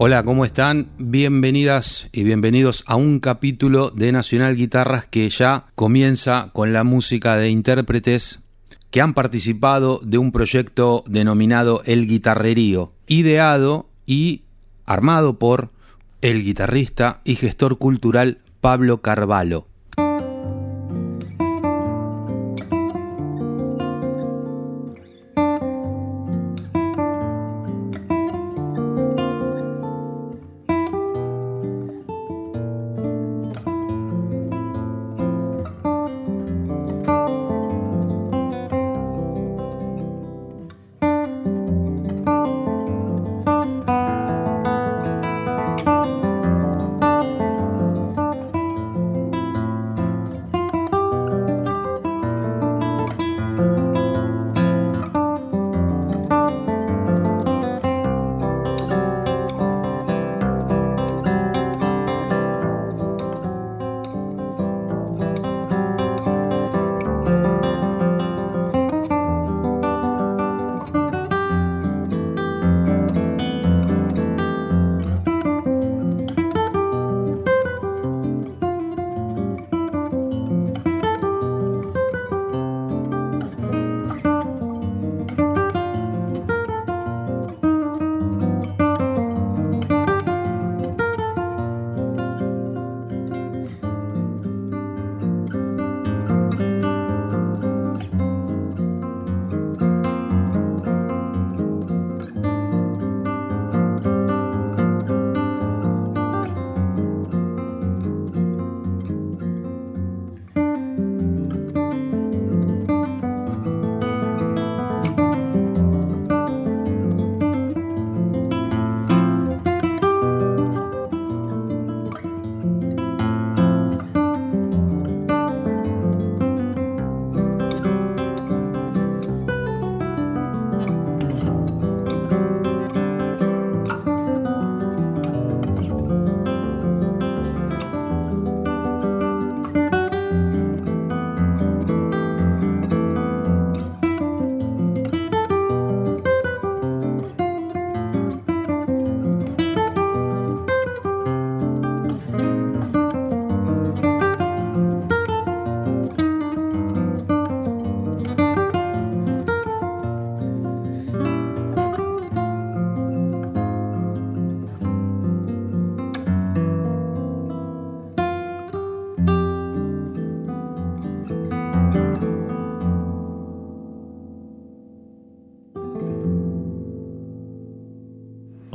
Hola, ¿cómo están? Bienvenidas y bienvenidos a un capítulo de Nacional Guitarras que ya comienza con la música de intérpretes que han participado de un proyecto denominado El Guitarrerío, ideado y armado por el guitarrista y gestor cultural Pablo Carvalho.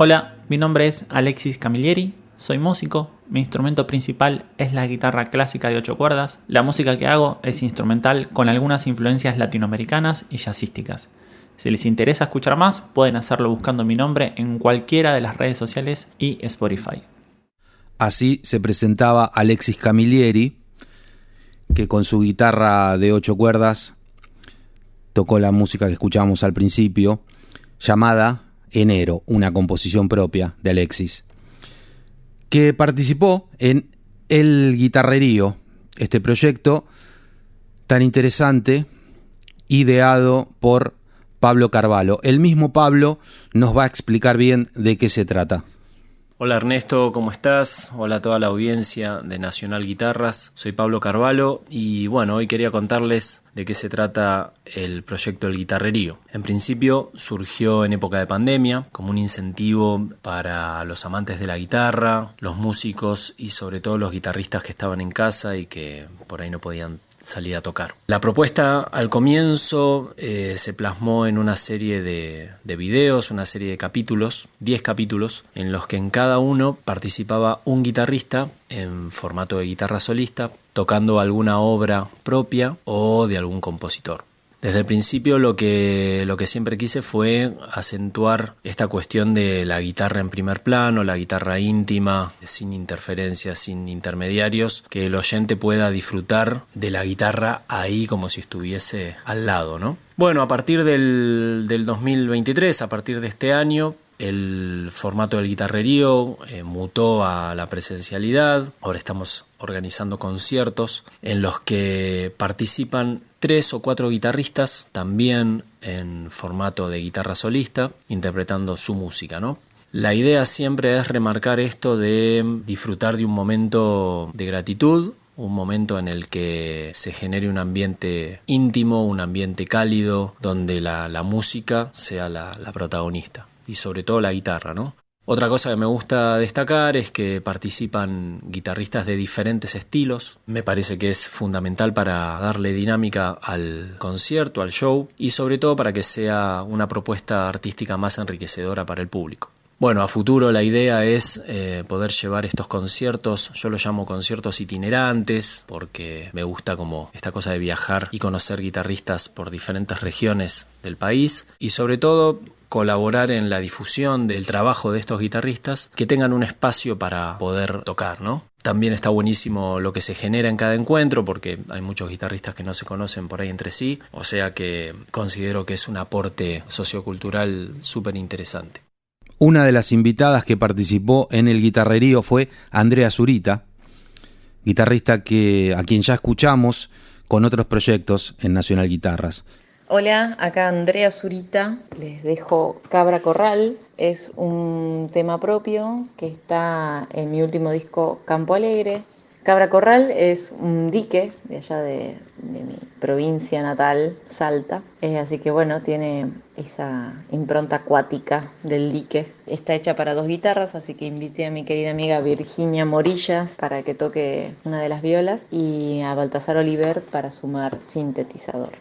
Hola, mi nombre es Alexis Camilleri, soy músico, mi instrumento principal es la guitarra clásica de 8 cuerdas, la música que hago es instrumental con algunas influencias latinoamericanas y jazzísticas. Si les interesa escuchar más, pueden hacerlo buscando mi nombre en cualquiera de las redes sociales y Spotify. Así se presentaba Alexis Camilleri, que con su guitarra de 8 cuerdas tocó la música que escuchábamos al principio, llamada Enero, una composición propia de Alexis, que participó en El Guitarrerío, este proyecto tan interesante, ideado por Pablo Carvalho. El mismo Pablo nos va a explicar bien de qué se trata. Hola Ernesto, ¿cómo estás? Hola a toda la audiencia de Nacional Guitarras. Soy Pablo Carvalho y bueno, hoy quería contarles de qué se trata el proyecto El Guitarrerío. En principio surgió en época de pandemia como un incentivo para los amantes de la guitarra, los músicos y sobre todo los guitarristas que estaban en casa y que por ahí no podían salir a tocar. La propuesta al comienzo eh, se plasmó en una serie de, de videos, una serie de capítulos, 10 capítulos, en los que en cada uno participaba un guitarrista en formato de guitarra solista, tocando alguna obra propia o de algún compositor. Desde el principio lo que, siempre quise fue acentuar esta cuestión de la guitarra en primer plano, la guitarra íntima, sin interferencias, sin intermediarios, que el oyente pueda disfrutar de la guitarra ahí como si estuviese al lado, ¿no? Bueno, a partir del, del 2023, a partir de este año, el formato del guitarrerío eh, mutó a la presencialidad. Ahora estamos organizando conciertos en los que participan tres o cuatro guitarristas, también en formato de guitarra solista, interpretando su música, ¿no? La idea siempre es remarcar esto de disfrutar de un momento de gratitud, un momento en el que se genere un ambiente íntimo, un ambiente cálido, donde la, música sea la protagonista y sobre todo la guitarra, ¿no? Otra cosa que me gusta destacar es que participan guitarristas de diferentes estilos. Me parece que es fundamental para darle dinámica al concierto, al show y sobre todo para que sea una propuesta artística más enriquecedora para el público. Bueno, a futuro la idea es eh, poder llevar estos conciertos, yo los llamo conciertos itinerantes, porque me gusta como esta cosa de viajar y conocer guitarristas por diferentes regiones del país y sobre todo colaborar en la difusión del trabajo de estos guitarristas, que tengan un espacio para poder tocar, ¿no? También está buenísimo lo que se genera en cada encuentro porque hay muchos guitarristas que no se conocen por ahí entre sí, o sea que considero que es un aporte sociocultural súper interesante. Una de las invitadas que participó en el guitarrerío fue Andrea Zurita, guitarrista que, a quien ya escuchamos con otros proyectos en Nacional Guitarras. Hola, acá Andrea Zurita, les dejo Cabra Corral, es un tema propio que está en mi último disco Campo Alegre. Cabra Corral es un dique de allá de, mi provincia natal, Salta, eh, así que bueno, tiene esa impronta acuática del dique. Está hecha para dos guitarras, así que invité a mi querida amiga Virginia Morillas para que toque una de las violas y a Baltasar Oliver para sumar sintetizador.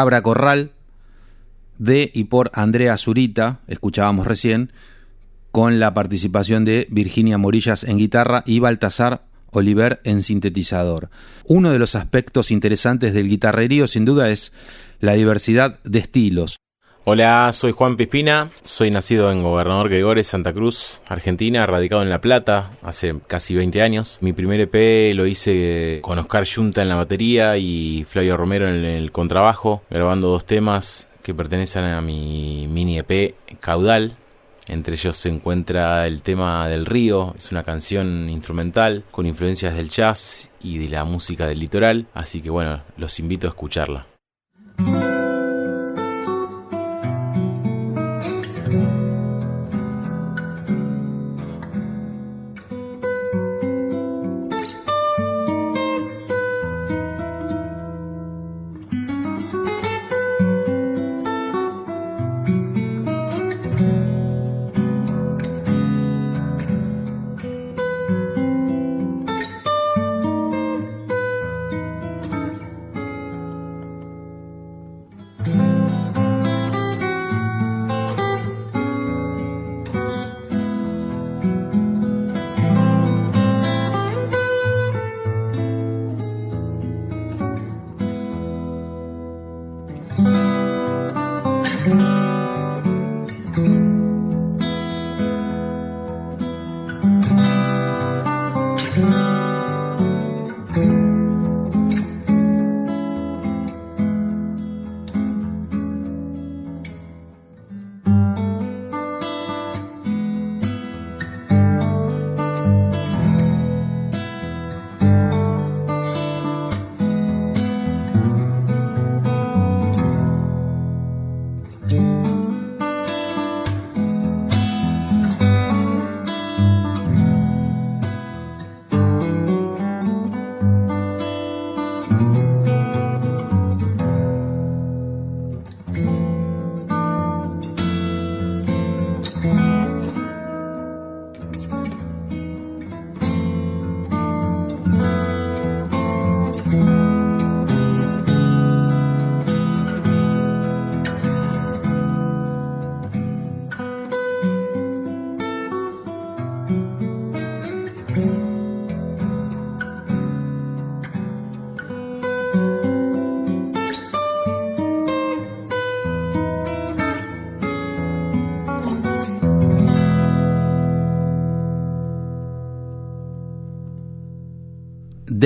Cabra Corral, de y por Andrea Zurita, escuchábamos recién, con la participación de Virginia Morillas en guitarra y Baltasar Oliver en sintetizador. Uno de los aspectos interesantes del guitarrerío sin duda es la diversidad de estilos. Hola, soy Juan Pispina, soy nacido en Gobernador Gregores, Santa Cruz, Argentina, radicado en La Plata hace casi 20 años. Mi primer EP lo hice con Oscar Junta en la batería y Flavio Romero en el contrabajo, grabando dos temas que pertenecen a mi mini EP Caudal, entre ellos se encuentra el tema del río, es una canción instrumental con influencias del jazz y de la música del litoral, así que bueno, los invito a escucharla.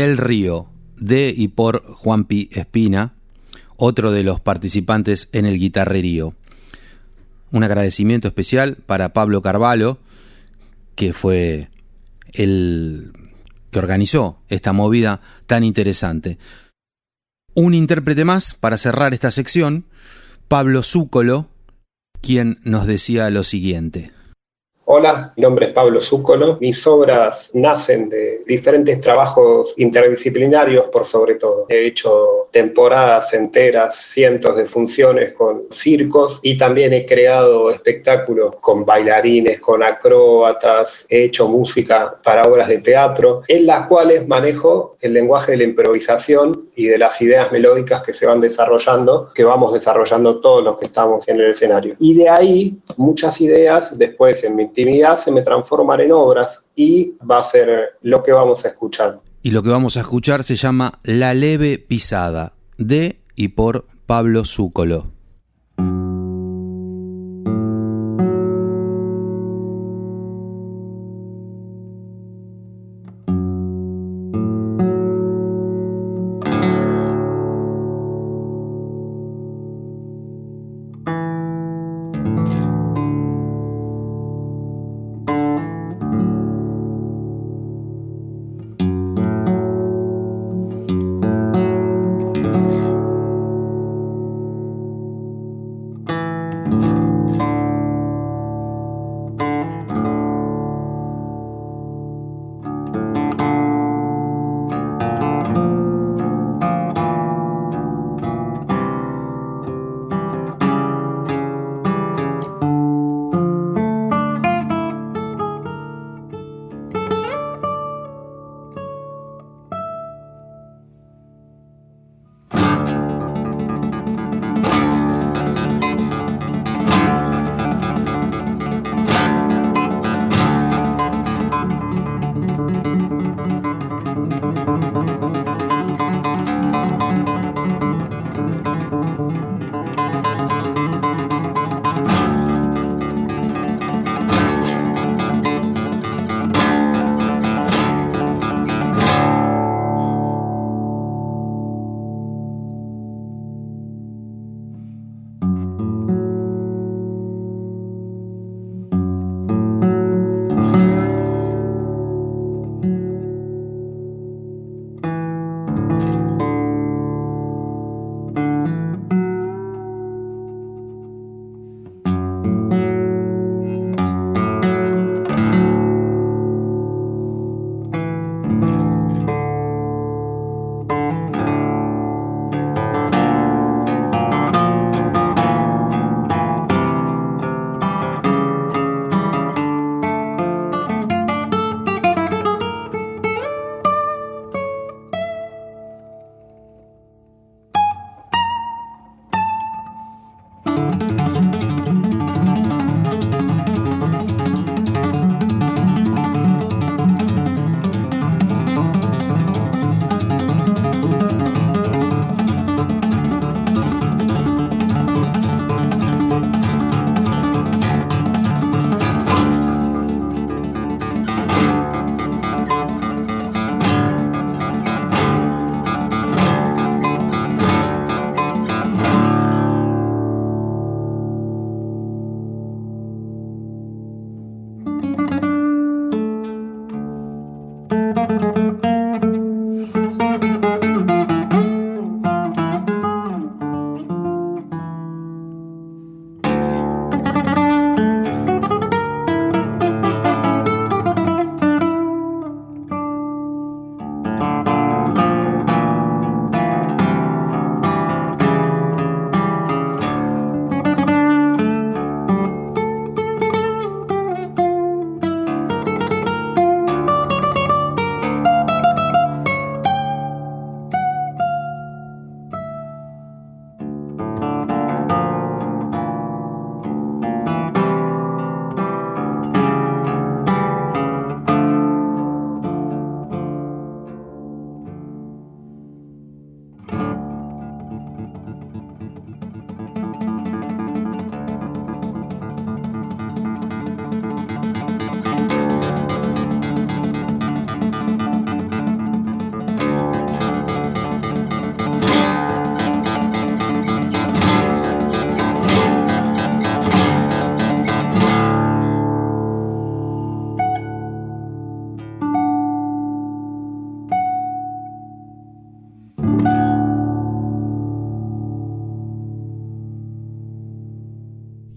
Del Río, de y por Juanpi Espina, otro de los participantes en el guitarrerío. Un agradecimiento especial para Pablo Carvalho, que fue el que organizó esta movida tan interesante. Un intérprete más para cerrar esta sección, Pablo Zúcolo, quien nos decía lo siguiente. Hola, mi nombre es Pablo Zúcolo. Mis obras nacen de diferentes trabajos interdisciplinarios por sobre todo. He hecho temporadas enteras, cientos de funciones con circos y también he creado espectáculos con bailarines, con acróbatas. He hecho música para obras de teatro en las cuales manejo el lenguaje de la improvisación y de las ideas melódicas que se van desarrollando, que vamos desarrollando todos los que estamos en el escenario. Y de ahí muchas ideas después en mi se me transforman en obras y va a ser lo que vamos a escuchar. Y lo que vamos a escuchar se llama La leve pisada, de y por Pablo Zúcolo.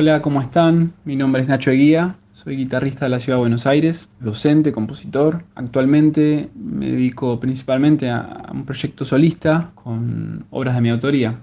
Hola, ¿cómo están? Mi nombre es Nacho Eguía, soy guitarrista de la Ciudad de Buenos Aires, docente, compositor. Actualmente me dedico principalmente a, un proyecto solista con obras de mi autoría.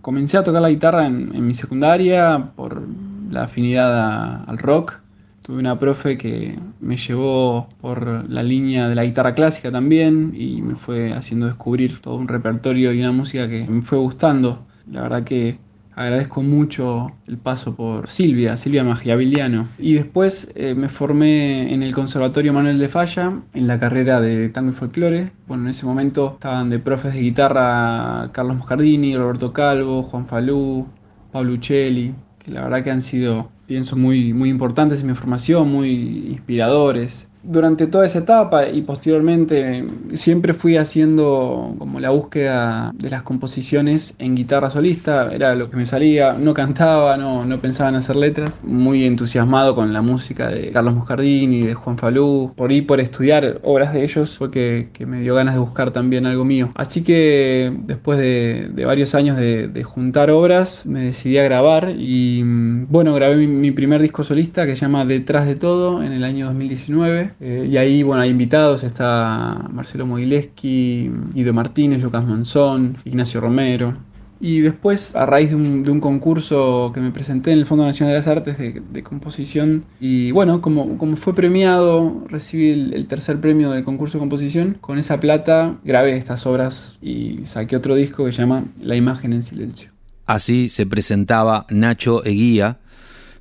Comencé a tocar la guitarra en, mi secundaria por la afinidad al rock. Tuve una profe que me llevó por la línea de la guitarra clásica también y me fue haciendo descubrir todo un repertorio y una música que me fue gustando. La verdad que Agradezco mucho el paso por Silvia, Silvia Magiaviliano. Y después eh, me formé en el Conservatorio Manuel de Falla, en la carrera de tango y folclore. Bueno, en ese momento estaban de profes de guitarra Carlos Moscardini, Roberto Calvo, Juan Falú, Pablo Uccelli, que la verdad que han sido, pienso, muy, muy importantes en mi formación, muy inspiradores durante toda esa etapa y posteriormente siempre fui haciendo como la búsqueda de las composiciones en guitarra solista, era lo que me salía, no cantaba, no, no pensaba en hacer letras, muy entusiasmado con la música de Carlos Moscardini, de Juan Falú, por ir por estudiar obras de ellos fue que, me dio ganas de buscar también algo mío. Así que después de, varios años de, juntar obras me decidí a grabar y bueno, grabé mi, mi primer disco solista que se llama Detrás de todo en el año 2019 eh, y ahí, bueno, hay invitados, está Marcelo Mogileski, Guido Martínez, Lucas Monzón, Ignacio Romero. Y después, a raíz de un, concurso que me presenté en el Fondo Nacional de las Artes de, composición, y bueno, como, como fue premiado, recibí el, tercer premio del concurso de composición, con esa plata grabé estas obras y saqué otro disco que se llama La imagen en silencio. Así se presentaba Nacho Eguía,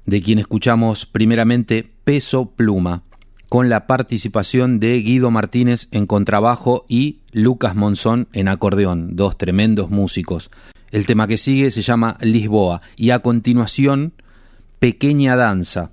de quien escuchamos primeramente Peso Pluma con la participación de Guido Martínez en contrabajo y Lucas Monzón en acordeón, dos tremendos músicos. El tema que sigue se llama Lisboa y a continuación Pequeña Danza.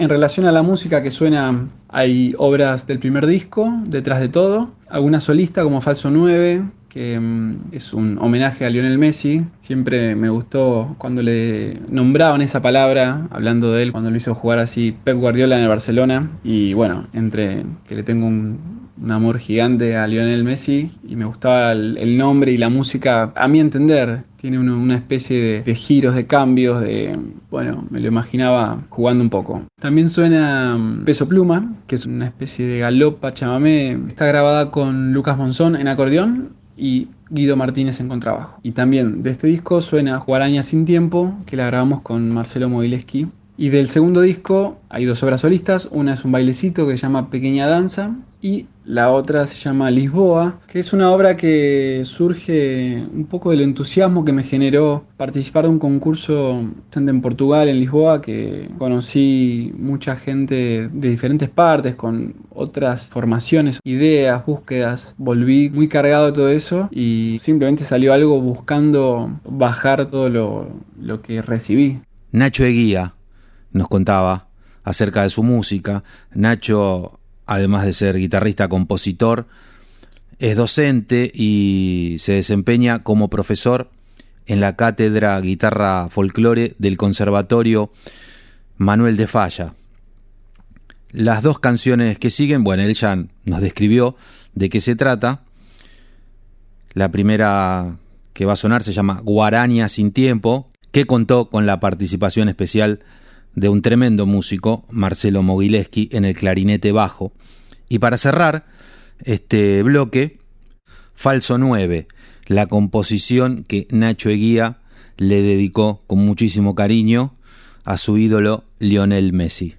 En relación a la música que suena, hay obras del primer disco, detrás de todo, alguna solista como Falso 9, que mm, es un homenaje a Lionel Messi. Siempre me gustó cuando le nombraban esa palabra, hablando de él, cuando lo hizo jugar así Pep Guardiola en el Barcelona. Y bueno, entre que le tengo un, amor gigante a Lionel Messi y me gustaba el, nombre y la música, a mi entender, tiene una especie de, giros, de cambios, de, bueno, me lo imaginaba jugando un poco. También suena mm, Peso Pluma, que es una especie de galopa chamamé, está grabada con Lucas Monzón en acordeón y Guido Martínez en contrabajo. Y también de este disco suena Guaraña sin tiempo, que la grabamos con Marcelo Mogileski. Y del segundo disco hay dos obras solistas, una es un bailecito que se llama Pequeña Danza y la otra se llama Lisboa, que es una obra que surge un poco del entusiasmo que me generó participar de un concurso en Portugal, en Lisboa, que conocí mucha gente de diferentes partes, con otras formaciones, ideas, búsquedas. Volví muy cargado de todo eso y simplemente salió algo buscando bajar todo lo, lo que recibí. Nacho Eguía nos contaba acerca de su música. Nacho además de ser guitarrista, compositor, es docente y se desempeña como profesor en la cátedra guitarra folclore del Conservatorio Manuel de Falla. Las dos canciones que siguen, bueno, él ya nos describió de qué se trata. La primera que va a sonar se llama Guaraña sin tiempo, que contó con la participación especial de un tremendo músico, Marcelo Mogileski, en el clarinete bajo. Y para cerrar este bloque, Falso 9, la composición que Nacho Eguía le dedicó con muchísimo cariño a su ídolo Lionel Messi.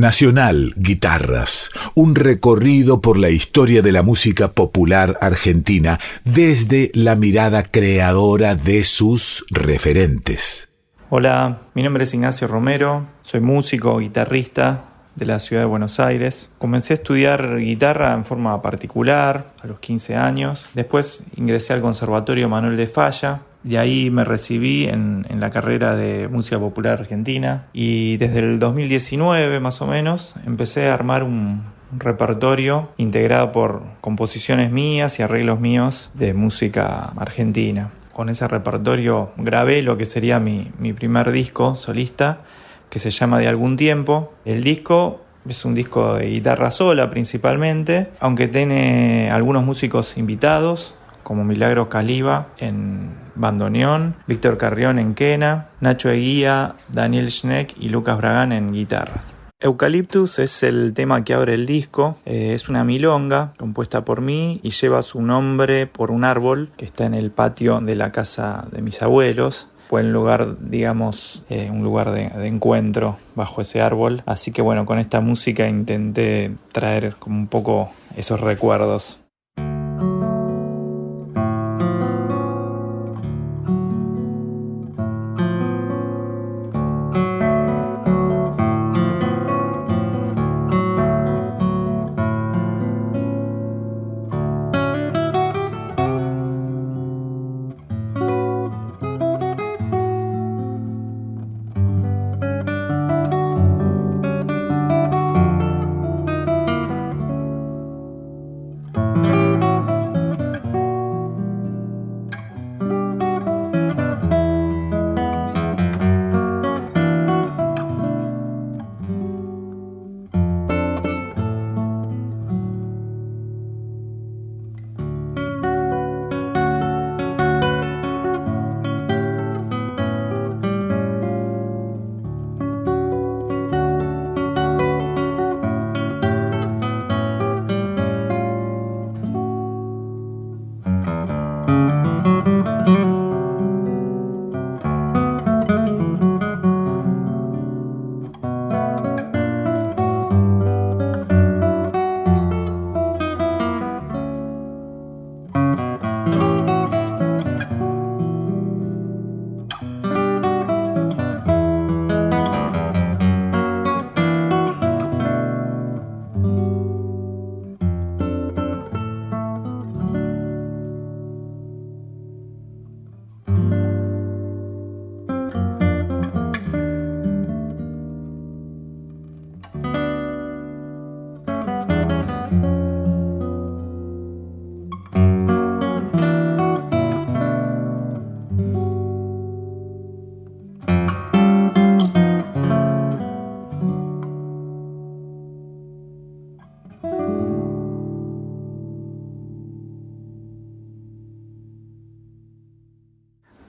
Nacional Guitarras, un recorrido por la historia de la música popular argentina desde la mirada creadora de sus referentes. Hola, mi nombre es Ignacio Romero, soy músico, guitarrista de la ciudad de Buenos Aires. Comencé a estudiar guitarra en forma particular a los 15 años. Después ingresé al Conservatorio Manuel de Falla. De ahí me recibí en, en, la carrera de música popular argentina y desde el 2019 más o menos empecé a armar un, repertorio integrado por composiciones mías y arreglos míos de música argentina. Con ese repertorio grabé lo que sería mi, mi primer disco solista que se llama De algún tiempo. El disco es un disco de guitarra sola principalmente, aunque tiene algunos músicos invitados, como Milagro Caliba en bandoneón, Víctor Carrión en quena, Nacho Eguía, Daniel Schneck y Lucas Bragán en guitarras. Eucaliptus es el tema que abre el disco, eh, es una milonga compuesta por mí y lleva su nombre por un árbol que está en el patio de la casa de mis abuelos fue un lugar, digamos, eh, un lugar de, de, encuentro bajo ese árbol. Así que bueno, con esta música intenté traer como un poco esos recuerdos.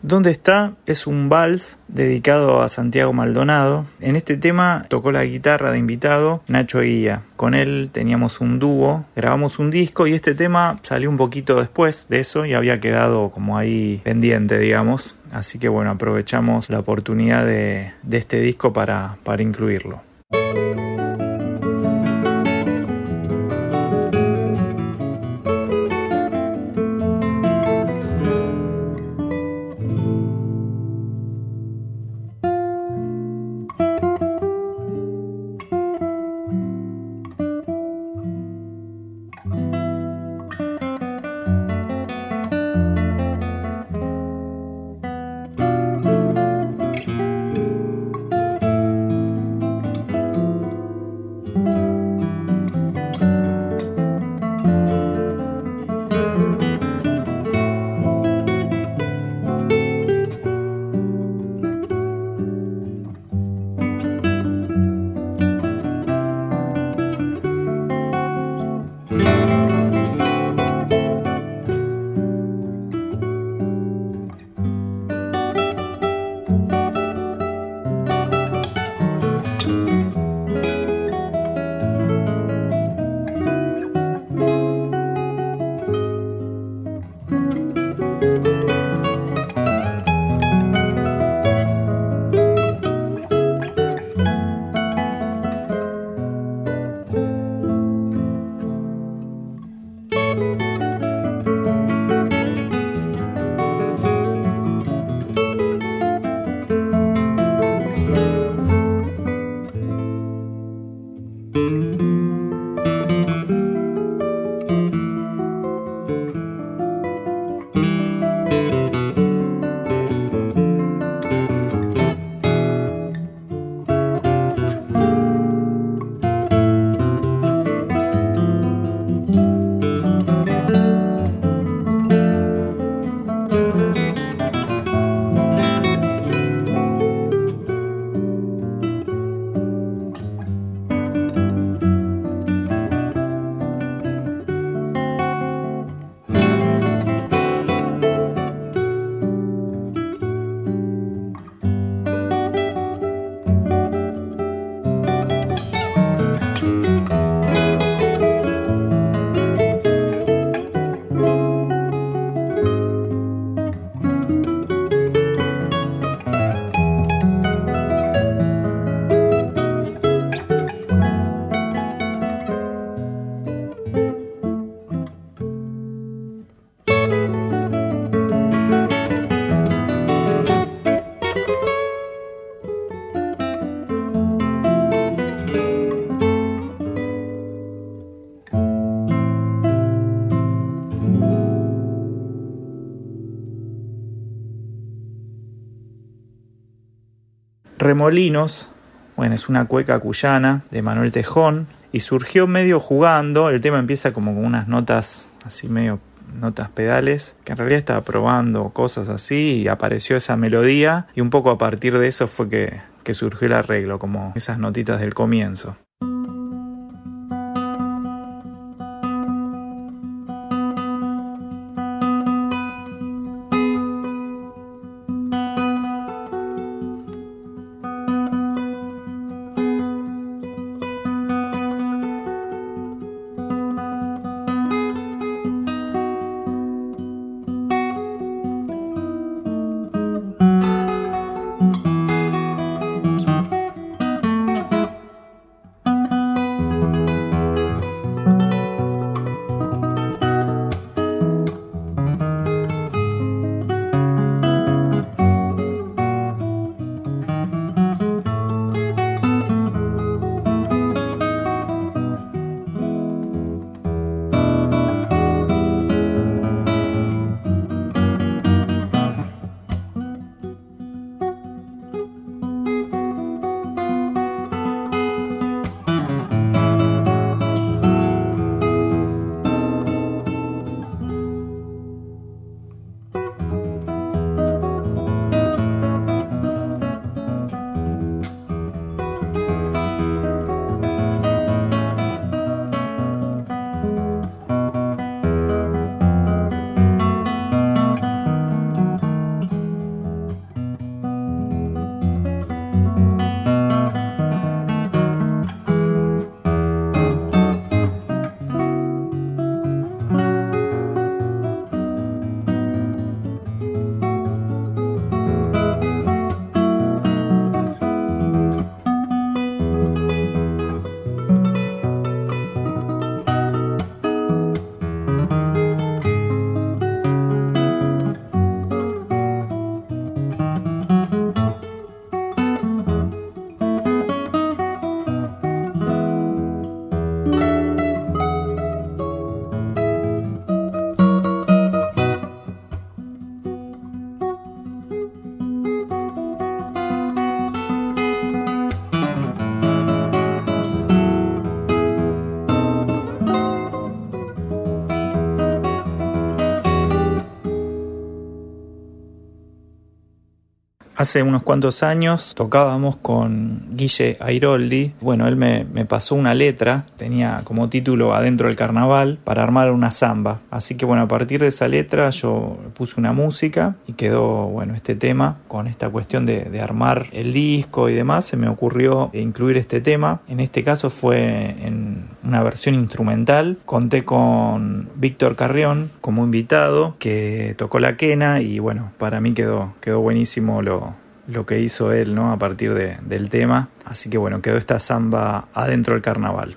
¿Dónde está? Es un vals dedicado a Santiago Maldonado. En este tema tocó la guitarra de invitado Nacho Guía. Con él teníamos un dúo, grabamos un disco y este tema salió un poquito después de eso y había quedado como ahí pendiente, digamos. Así que bueno, aprovechamos la oportunidad de, este disco para incluirlo. Remolinos, bueno, es una cueca cuyana de Manuel Tejón y surgió medio jugando, el tema empieza como con unas notas así medio notas pedales, que en realidad estaba probando cosas así y apareció esa melodía y un poco a partir de eso fue que, que surgió el arreglo, como esas notitas del comienzo. Hace unos cuantos años tocábamos con Guille Airoldi. Bueno, él me, pasó una letra, tenía como título Adentro del Carnaval, para armar una samba. Así que bueno, a partir de esa letra yo puse una música y quedó bueno este tema con esta cuestión de, armar el disco y demás. Se me ocurrió incluir este tema. En este caso fue en una versión instrumental. Conté con Víctor Carrión como invitado que tocó la quena y bueno, para mí quedó, quedó buenísimo lo, lo que hizo él ¿no? a partir de, del tema. Así que bueno, quedó esta samba adentro del carnaval.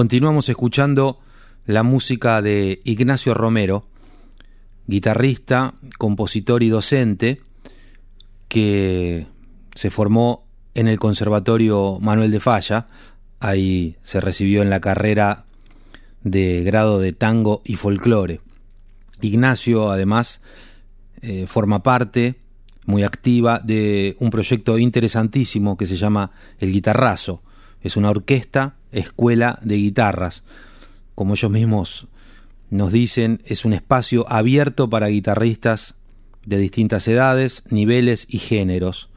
Continuamos escuchando la música de Ignacio Romero, guitarrista, compositor y docente, que se formó en el Conservatorio Manuel de Falla. Ahí se recibió en la carrera de grado de tango y folclore. Ignacio, además, eh, forma parte muy activa de un proyecto interesantísimo que se llama El Guitarrazo. Es una orquesta, escuela de guitarras. Como ellos mismos nos dicen, es un espacio abierto para guitarristas de distintas edades, niveles y géneros,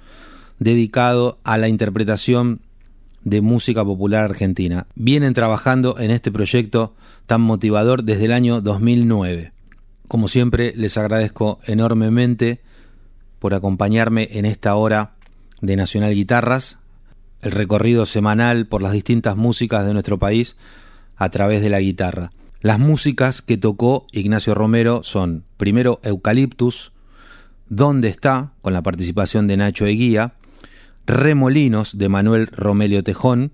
dedicado a la interpretación de música popular argentina. Vienen trabajando en este proyecto tan motivador desde el año 2009. Como siempre, les agradezco enormemente por acompañarme en esta hora de Nacional Guitarras, el recorrido semanal por las distintas músicas de nuestro país a través de la guitarra. Las músicas que tocó Ignacio Romero son primero Eucaliptus, ¿Dónde está? con la participación de Nacho Eguía, Remolinos de Manuel Romelio Tejón,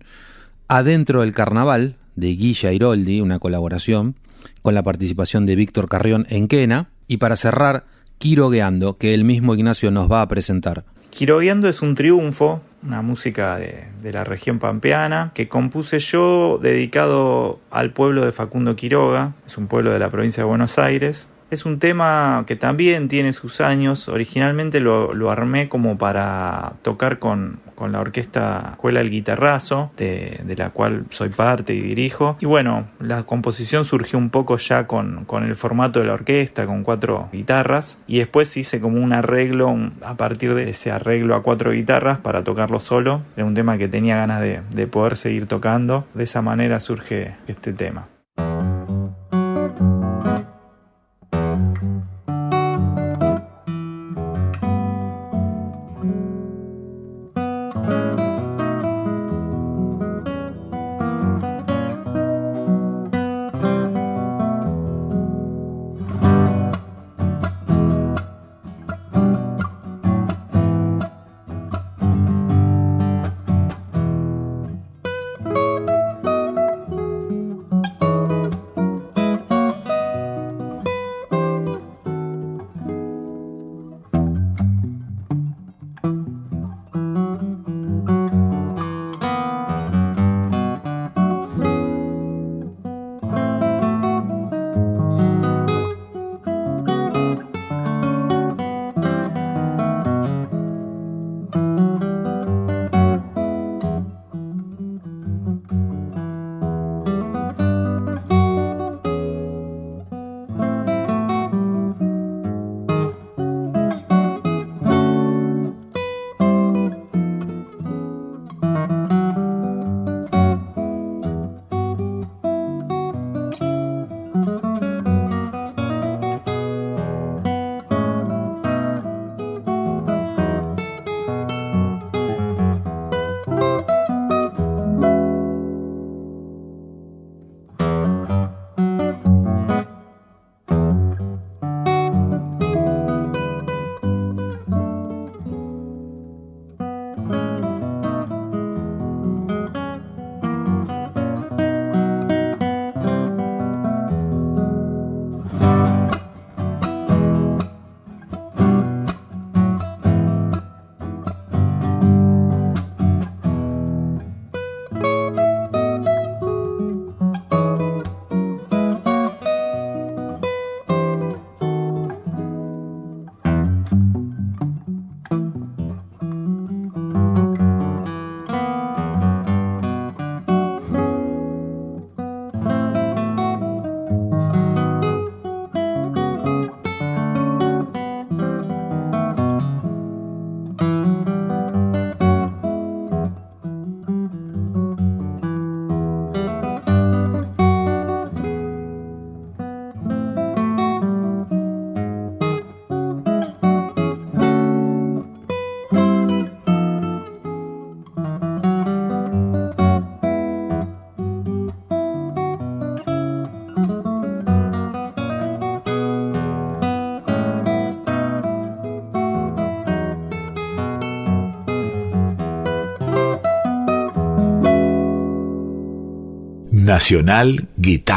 Adentro del Carnaval de Guilla Iroldi, una colaboración, con la participación de Víctor Carrión en Quena, y para cerrar, Quirogueando, que el mismo Ignacio nos va a presentar. Quirogueando es un triunfo, una música de, de, la región pampeana, que compuse yo dedicado al pueblo de Facundo Quiroga, es un pueblo de la provincia de Buenos Aires, es un tema que también tiene sus años. Originalmente lo, armé como para tocar con, con, la orquesta Escuela El Guitarrazo, de, de, la cual soy parte y dirijo. Y bueno, la composición surgió un poco ya con, con, el formato de la orquesta, con cuatro guitarras. Y después hice como un arreglo a partir de ese arreglo a cuatro guitarras para tocarlo solo. Era un tema que tenía ganas de, de poder seguir tocando. De esa manera surge este tema. Nacional Guitarra.